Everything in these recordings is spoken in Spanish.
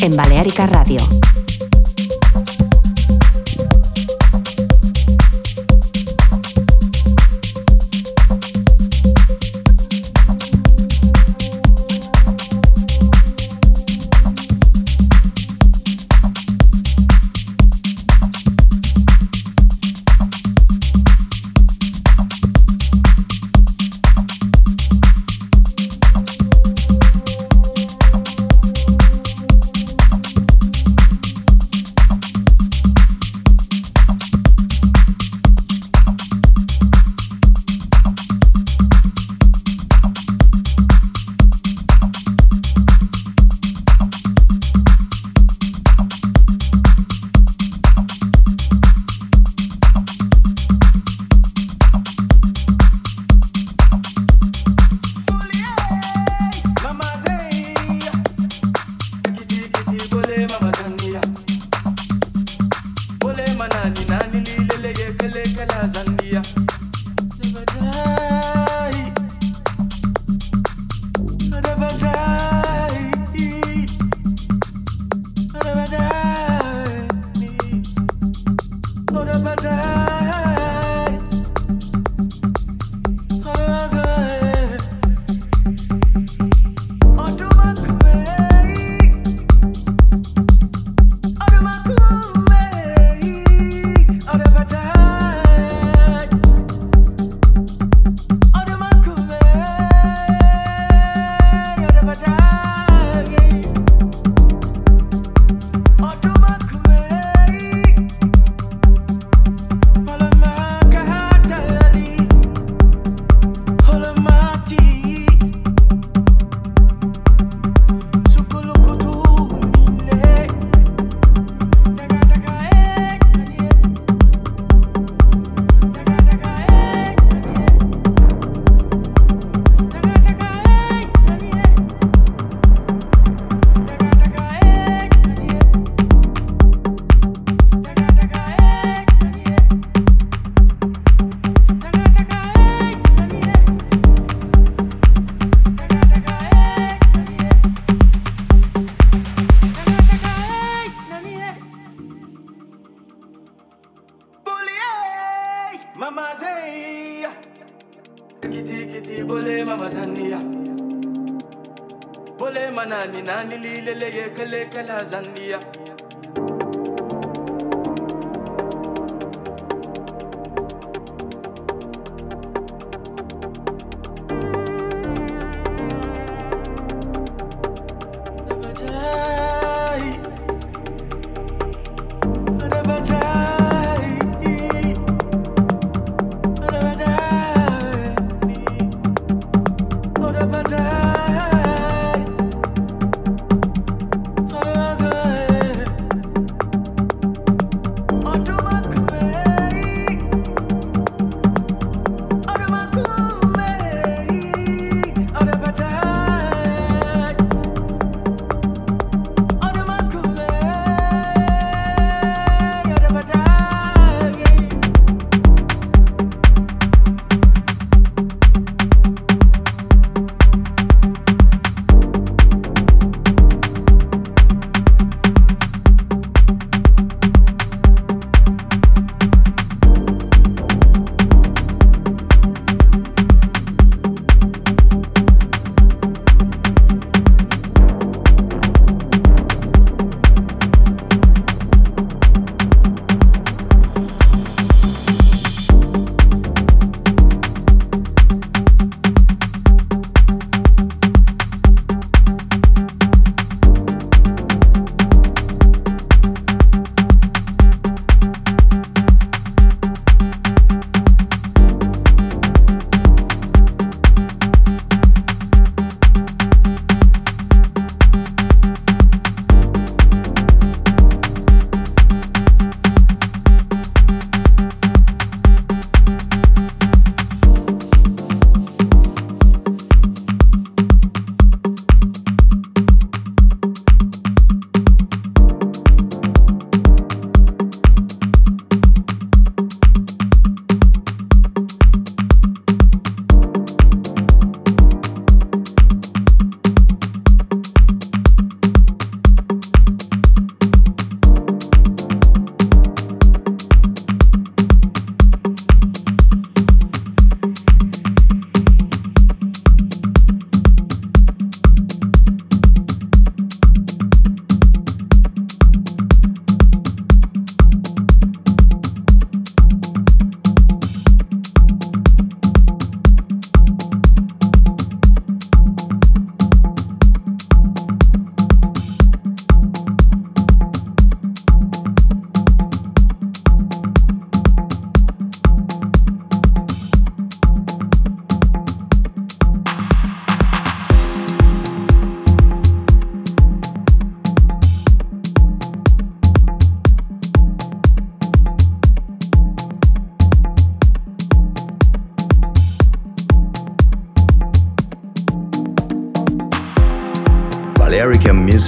En Balearica Radio.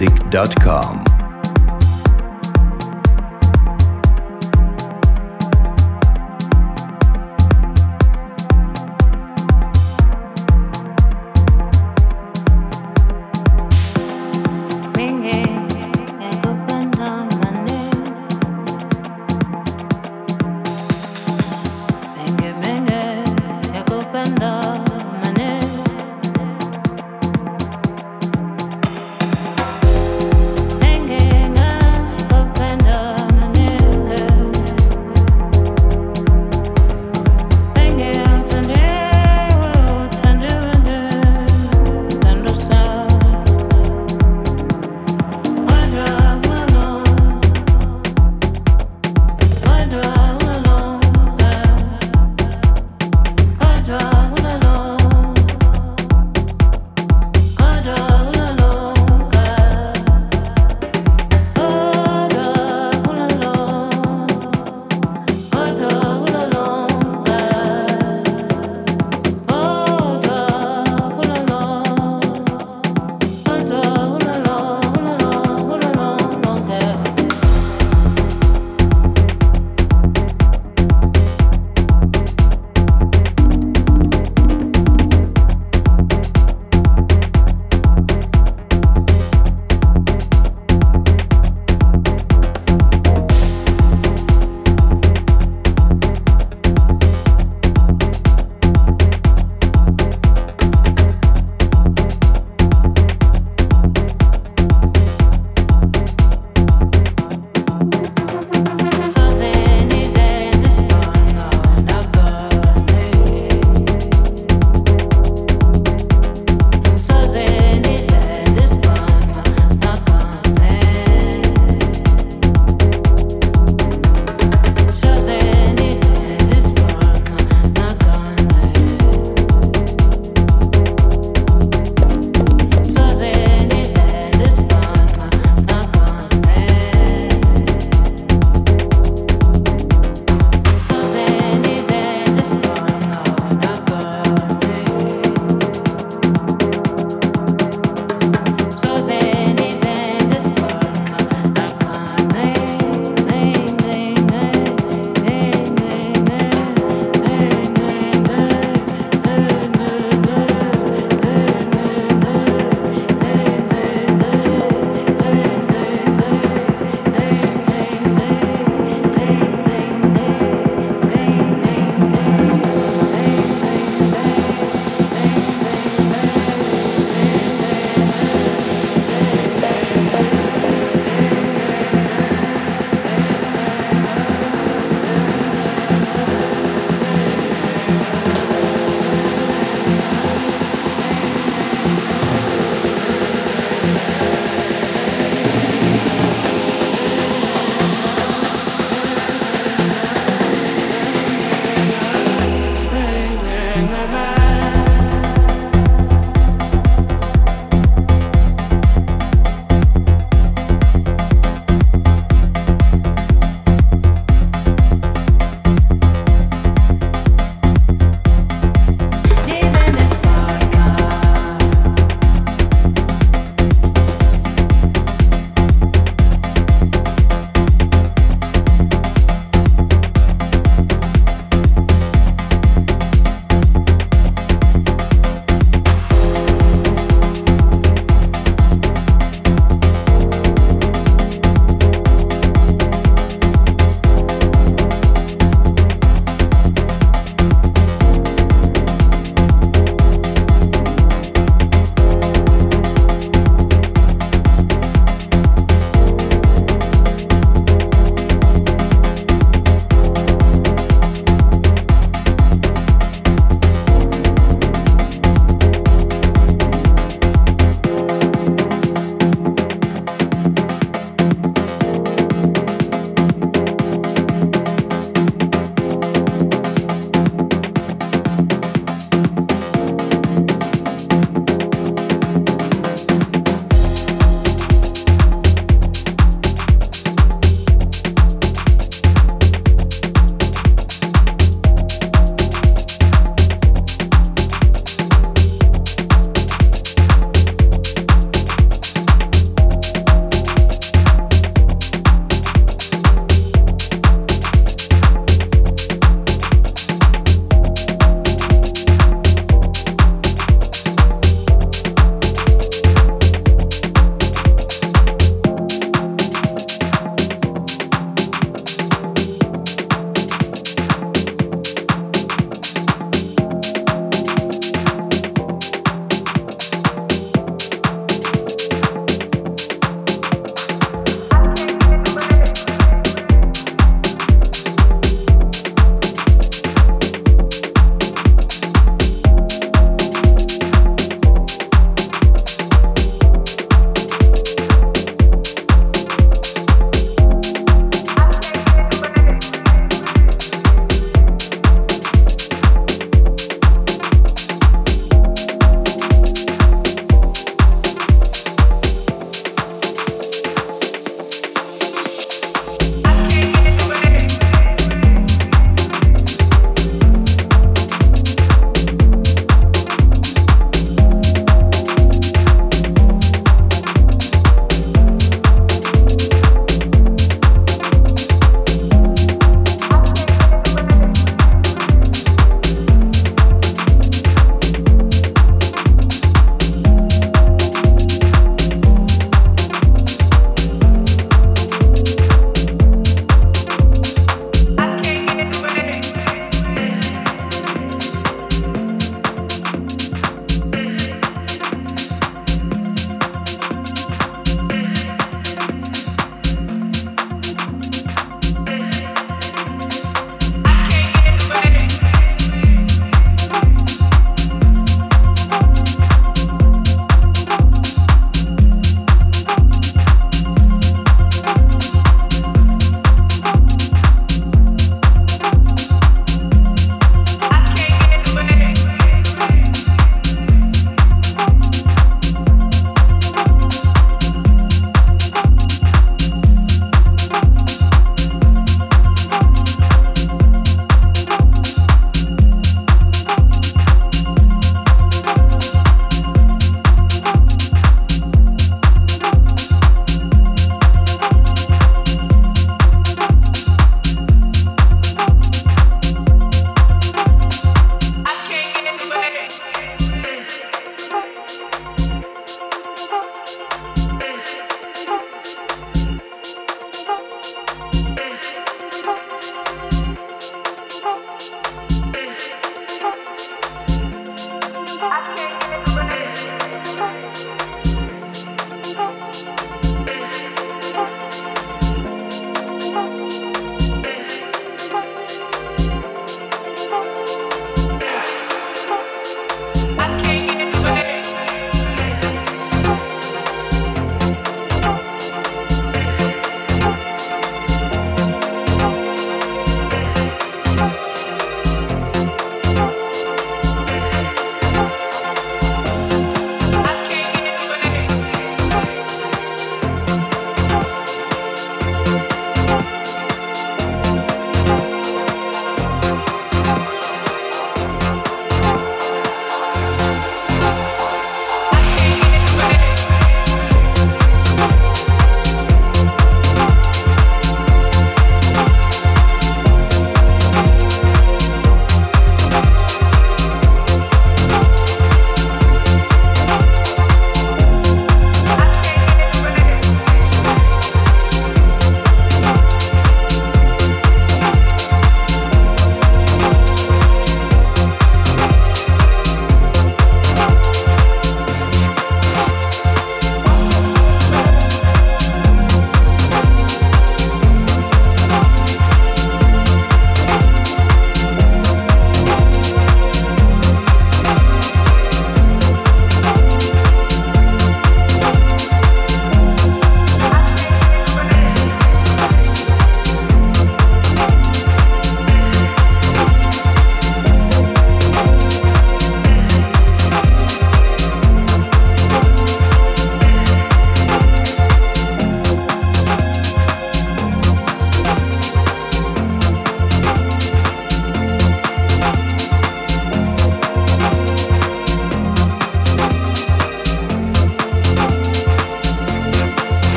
music.com.